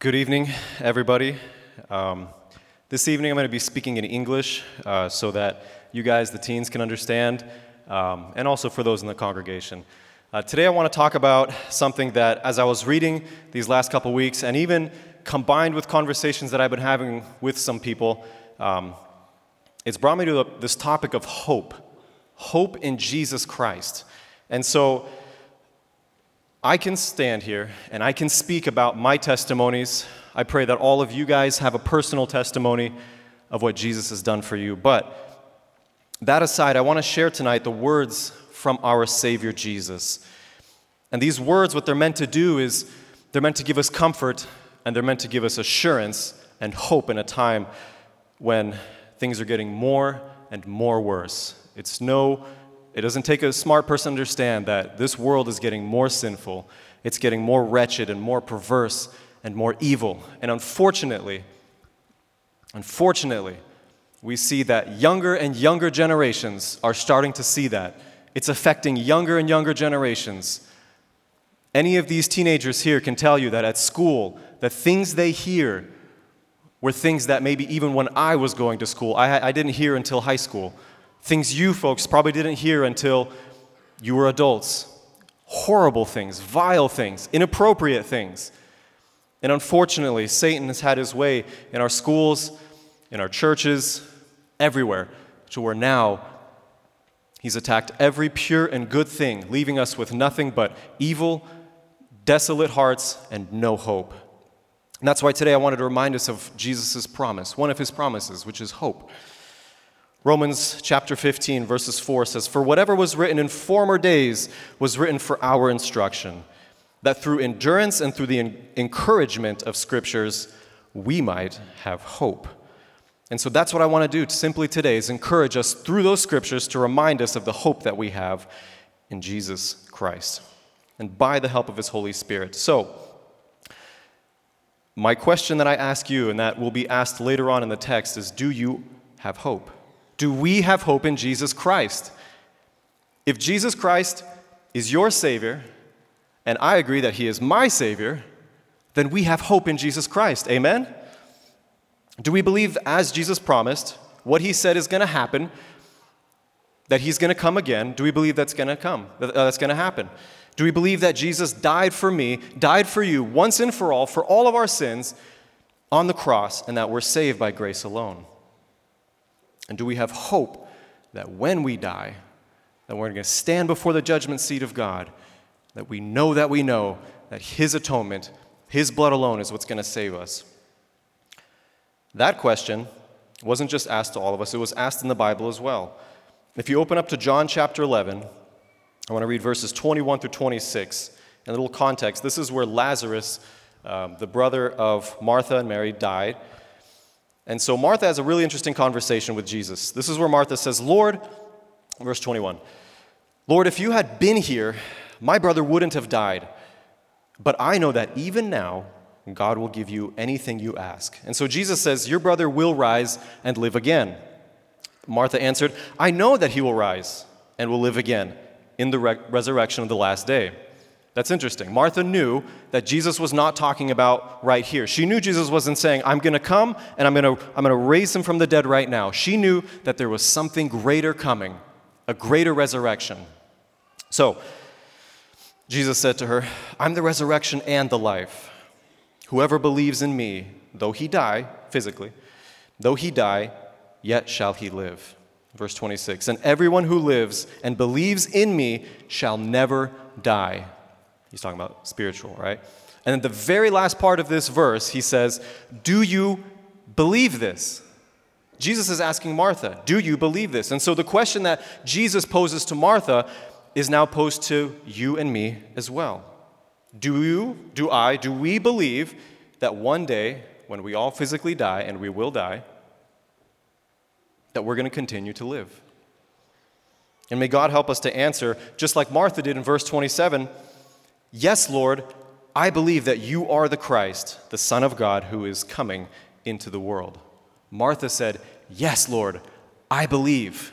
Good evening, everybody. Um, this evening I'm going to be speaking in English uh, so that you guys, the teens, can understand, um, and also for those in the congregation. Uh, today I want to talk about something that, as I was reading these last couple weeks, and even combined with conversations that I've been having with some people, um, it's brought me to the, this topic of hope hope in Jesus Christ. And so, I can stand here and I can speak about my testimonies. I pray that all of you guys have a personal testimony of what Jesus has done for you. But that aside, I want to share tonight the words from our Savior Jesus. And these words, what they're meant to do is they're meant to give us comfort and they're meant to give us assurance and hope in a time when things are getting more and more worse. It's no it doesn't take a smart person to understand that this world is getting more sinful, it's getting more wretched and more perverse and more evil. And unfortunately, unfortunately, we see that younger and younger generations are starting to see that. It's affecting younger and younger generations. Any of these teenagers here can tell you that at school, the things they hear were things that maybe even when I was going to school, I, I didn't hear until high school. Things you folks probably didn't hear until you were adults. Horrible things, vile things, inappropriate things. And unfortunately, Satan has had his way in our schools, in our churches, everywhere, to where now he's attacked every pure and good thing, leaving us with nothing but evil, desolate hearts, and no hope. And that's why today I wanted to remind us of Jesus' promise, one of his promises, which is hope. Romans chapter 15, verses 4 says, For whatever was written in former days was written for our instruction, that through endurance and through the encouragement of scriptures, we might have hope. And so that's what I want to do simply today is encourage us through those scriptures to remind us of the hope that we have in Jesus Christ and by the help of his Holy Spirit. So, my question that I ask you and that will be asked later on in the text is do you have hope? Do we have hope in Jesus Christ? If Jesus Christ is your Savior, and I agree that He is my Savior, then we have hope in Jesus Christ. Amen? Do we believe, as Jesus promised, what He said is going to happen, that He's going to come again? Do we believe that's going to come, uh, that's going to happen? Do we believe that Jesus died for me, died for you once and for all, for all of our sins on the cross, and that we're saved by grace alone? And do we have hope that when we die, that we're going to stand before the judgment seat of God, that we know that we know that His atonement, His blood alone is what's going to save us? That question wasn't just asked to all of us, it was asked in the Bible as well. If you open up to John chapter 11, I want to read verses 21 through 26. In a little context, this is where Lazarus, um, the brother of Martha and Mary, died. And so Martha has a really interesting conversation with Jesus. This is where Martha says, Lord, verse 21, Lord, if you had been here, my brother wouldn't have died. But I know that even now, God will give you anything you ask. And so Jesus says, Your brother will rise and live again. Martha answered, I know that he will rise and will live again in the re- resurrection of the last day. That's interesting. Martha knew that Jesus was not talking about right here. She knew Jesus wasn't saying, I'm going to come and I'm going to I'm to raise him from the dead right now. She knew that there was something greater coming, a greater resurrection. So, Jesus said to her, I'm the resurrection and the life. Whoever believes in me, though he die, physically, though he die, yet shall he live. Verse 26 And everyone who lives and believes in me shall never die. He's talking about spiritual, right? And then the very last part of this verse, he says, Do you believe this? Jesus is asking Martha, Do you believe this? And so the question that Jesus poses to Martha is now posed to you and me as well. Do you, do I, do we believe that one day, when we all physically die, and we will die, that we're going to continue to live? And may God help us to answer, just like Martha did in verse 27 Yes, Lord, I believe that you are the Christ, the Son of God, who is coming into the world. Martha said, Yes, Lord, I believe.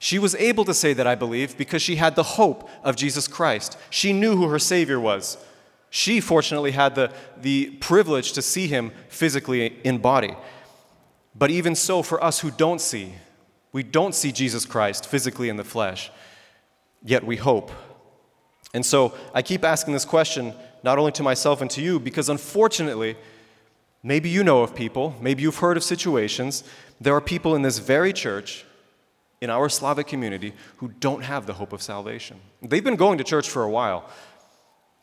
She was able to say that I believe because she had the hope of Jesus Christ. She knew who her Savior was. She fortunately had the, the privilege to see him physically in body. But even so, for us who don't see, we don't see Jesus Christ physically in the flesh, yet we hope. And so I keep asking this question, not only to myself and to you, because unfortunately, maybe you know of people, maybe you've heard of situations, there are people in this very church, in our Slavic community, who don't have the hope of salvation. They've been going to church for a while,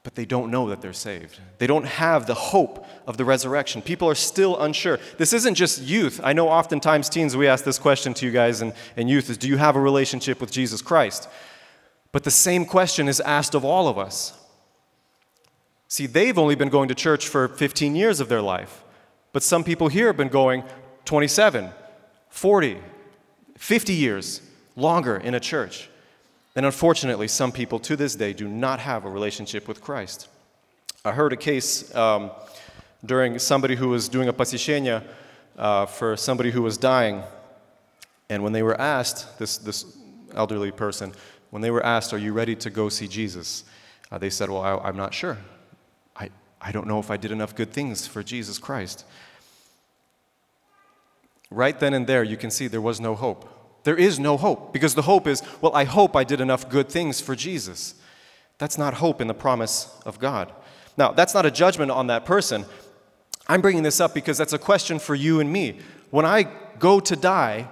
but they don't know that they're saved. They don't have the hope of the resurrection. People are still unsure. This isn't just youth. I know oftentimes teens, we ask this question to you guys and, and youth is, do you have a relationship with Jesus Christ? But the same question is asked of all of us. See, they've only been going to church for 15 years of their life, but some people here have been going 27, 40, 50 years longer in a church. And unfortunately, some people to this day do not have a relationship with Christ. I heard a case um, during somebody who was doing a pasichenia uh, for somebody who was dying. And when they were asked, this, this elderly person, when they were asked, Are you ready to go see Jesus? Uh, they said, Well, I, I'm not sure. I, I don't know if I did enough good things for Jesus Christ. Right then and there, you can see there was no hope. There is no hope because the hope is, well, I hope I did enough good things for Jesus. That's not hope in the promise of God. Now, that's not a judgment on that person. I'm bringing this up because that's a question for you and me. When I go to die,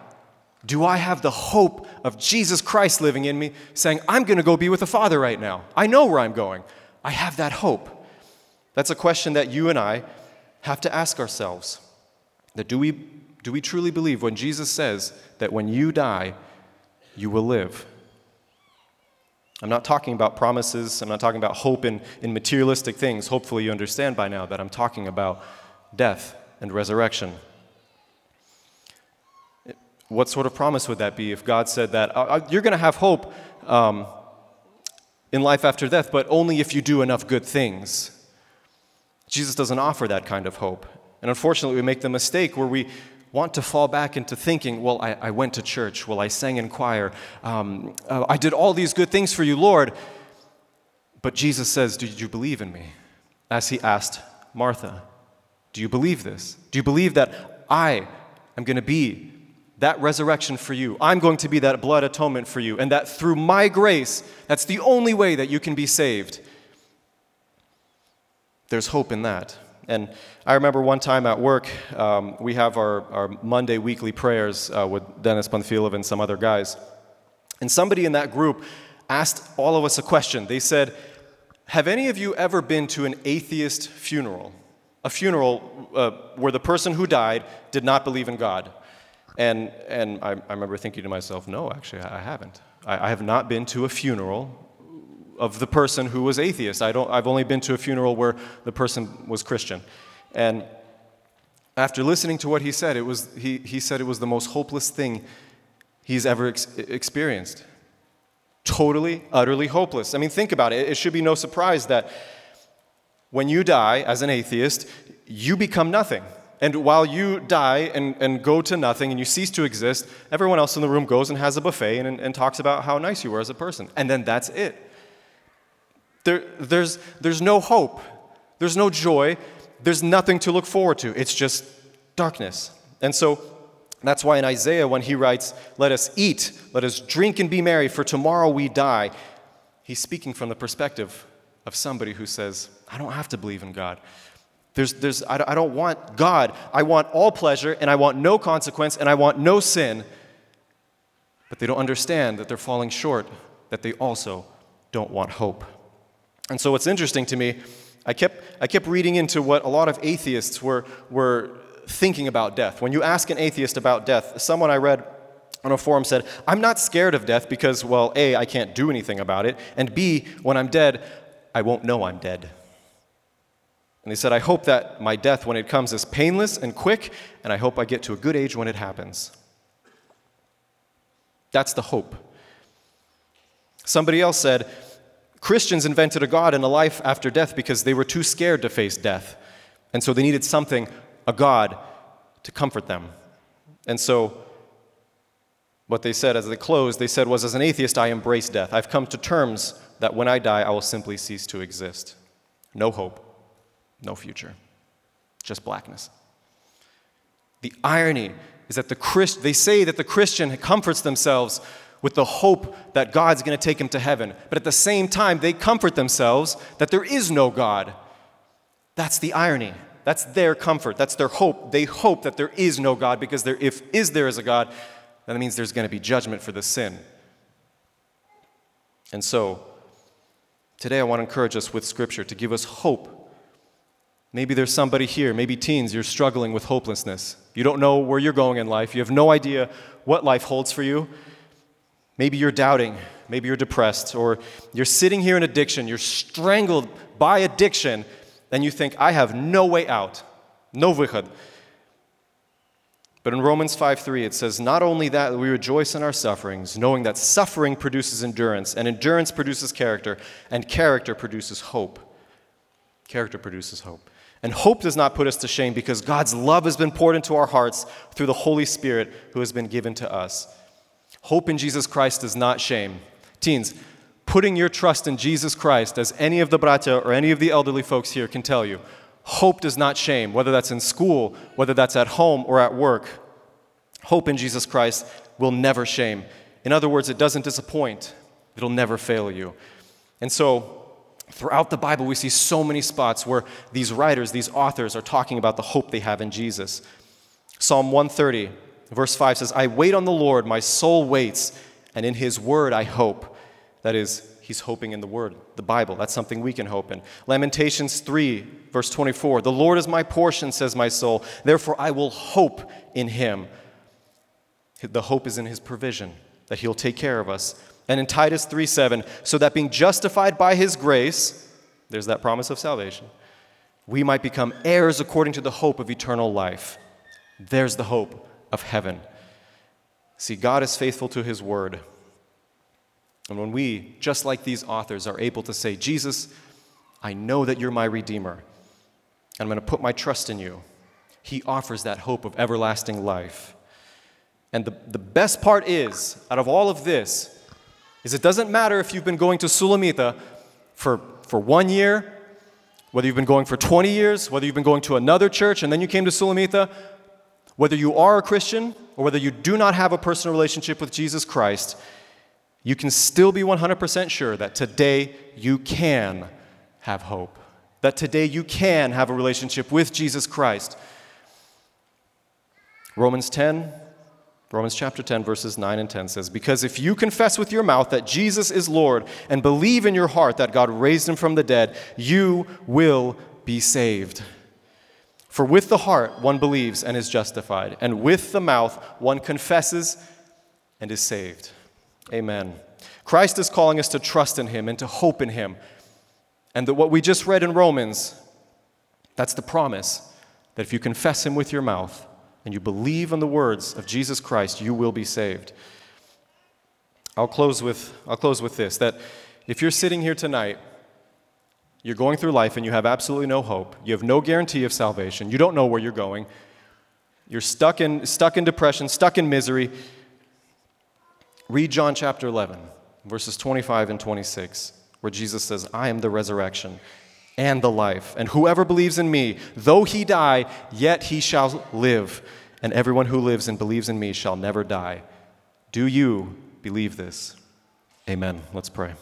do I have the hope of Jesus Christ living in me, saying, I'm going to go be with the Father right now? I know where I'm going. I have that hope. That's a question that you and I have to ask ourselves. That do we do we truly believe when Jesus says that when you die, you will live? I'm not talking about promises, I'm not talking about hope in, in materialistic things. Hopefully, you understand by now that I'm talking about death and resurrection. What sort of promise would that be if God said that uh, uh you're going to have hope um, in life after death, but only if you do enough good things? Jesus doesn't offer that kind of hope. And unfortunately, we make the mistake where we, want to fall back into thinking, well, I, I went to church, well, I sang in choir, um, uh, I did all these good things for you, Lord. But Jesus says, Did you believe in me? As he asked Martha, Do you believe this? Do you believe that I am going to be that resurrection for you? I'm going to be that blood atonement for you, and that through my grace, that's the only way that you can be saved. There's hope in that. And I remember one time at work, um, we have our, our Monday weekly prayers uh, with Dennis Panfilov and some other guys. And somebody in that group asked all of us a question. They said, Have any of you ever been to an atheist funeral? A funeral uh, where the person who died did not believe in God. And, and I, I remember thinking to myself, No, actually, I haven't. I, I have not been to a funeral of the person who was atheist. I don't, I've only been to a funeral where the person was Christian. And after listening to what he said, it was, he, he said it was the most hopeless thing he's ever ex- experienced. Totally, utterly hopeless. I mean, think about it. It should be no surprise that when you die as an atheist, you become nothing. And while you die and, and go to nothing and you cease to exist, everyone else in the room goes and has a buffet and, and talks about how nice you were as a person. And then that's it. There, there's, there's no hope, there's no joy, there's nothing to look forward to. It's just darkness. And so that's why in Isaiah, when he writes, Let us eat, let us drink and be merry, for tomorrow we die, he's speaking from the perspective of somebody who says, I don't have to believe in God. There's, there's, I don't want God. I want all pleasure, and I want no consequence, and I want no sin. But they don't understand that they're falling short, that they also don't want hope. And so, what's interesting to me, I kept, I kept reading into what a lot of atheists were, were thinking about death. When you ask an atheist about death, someone I read on a forum said, I'm not scared of death because, well, A, I can't do anything about it, and B, when I'm dead, I won't know I'm dead. And he said, I hope that my death, when it comes, is painless and quick, and I hope I get to a good age when it happens. That's the hope. Somebody else said, Christians invented a God and a life after death because they were too scared to face death. And so they needed something, a God, to comfort them. And so what they said as they closed, they said was, as an atheist, I embrace death. I've come to terms that when I die, I will simply cease to exist. no hope, no future, just blackness. The irony is that the Christ, they say that the Christian comforts themselves with the hope that God's going to take him to heaven, but at the same time, they comfort themselves that there is no God. That's the irony. That's their comfort. That's their hope. They hope that there is no God because there, if is there is a God, that means there's going to be judgment for the sin. And so, today I want to encourage us with Scripture to give us hope. Maybe there's somebody here, maybe teens, you're struggling with hopelessness. You don't know where you're going in life. You have no idea what life holds for you. Maybe you're doubting. Maybe you're depressed. Or you're sitting here in addiction. You're strangled by addiction and you think, I have no way out, no vychad. But in Romans 5:3 it says, Not only that, we rejoice in our sufferings, knowing that suffering produces endurance, and endurance produces character, and character produces hope. Character produces hope. And hope does not put us to shame because God's love has been poured into our hearts through the Holy Spirit who has been given to us. Hope in Jesus Christ does not shame. Teens, putting your trust in Jesus Christ, as any of the bratya or any of the elderly folks here can tell you, hope does not shame, whether that's in school, whether that's at home or at work. Hope in Jesus Christ will never shame. In other words, it doesn't disappoint, it'll never fail you. And so, throughout the Bible, we see so many spots where these writers, these authors, are talking about the hope they have in Jesus. Psalm 130, verse 5 says, I wait on the Lord, my soul waits, and in his word I hope. That is, he's hoping in the Word, the Bible. That's something we can hope in. Lamentations 3, verse 24 The Lord is my portion, says my soul. Therefore, I will hope in him. The hope is in his provision, that he'll take care of us. And in Titus 3:7, so that being justified by his grace, there's that promise of salvation, we might become heirs according to the hope of eternal life. There's the hope of heaven. See, God is faithful to his word. And when we, just like these authors, are able to say, Jesus, I know that you're my Redeemer, and I'm going to put my trust in you, He offers that hope of everlasting life. And the, the best part is, out of all of this, is it doesn't matter if you've been going to Sulamita for, for one year, whether you've been going for 20 years, whether you've been going to another church and then you came to Sulamita, whether you are a Christian or whether you do not have a personal relationship with Jesus Christ, you can still be 100% sure that today you can have hope, that today you can have a relationship with Jesus Christ. Romans 10, Romans chapter 10, verses 9 and 10 says, Because if you confess with your mouth that Jesus is Lord and believe in your heart that God raised him from the dead, you will be saved. For with the heart one believes and is justified, and with the mouth one confesses and is saved. Amen. Christ is calling us to trust in Him and to hope in Him. And that what we just read in Romans, that's the promise that if you confess Him with your mouth and you believe in the words of Jesus Christ, you will be saved. I'll close with, I'll close with this that if you're sitting here tonight, you're going through life and you have absolutely no hope, you have no guarantee of salvation, you don't know where you're going, you're stuck in, stuck in depression, stuck in misery, Read John chapter 11, verses 25 and 26, where Jesus says, I am the resurrection and the life. And whoever believes in me, though he die, yet he shall live. And everyone who lives and believes in me shall never die. Do you believe this? Amen. Let's pray.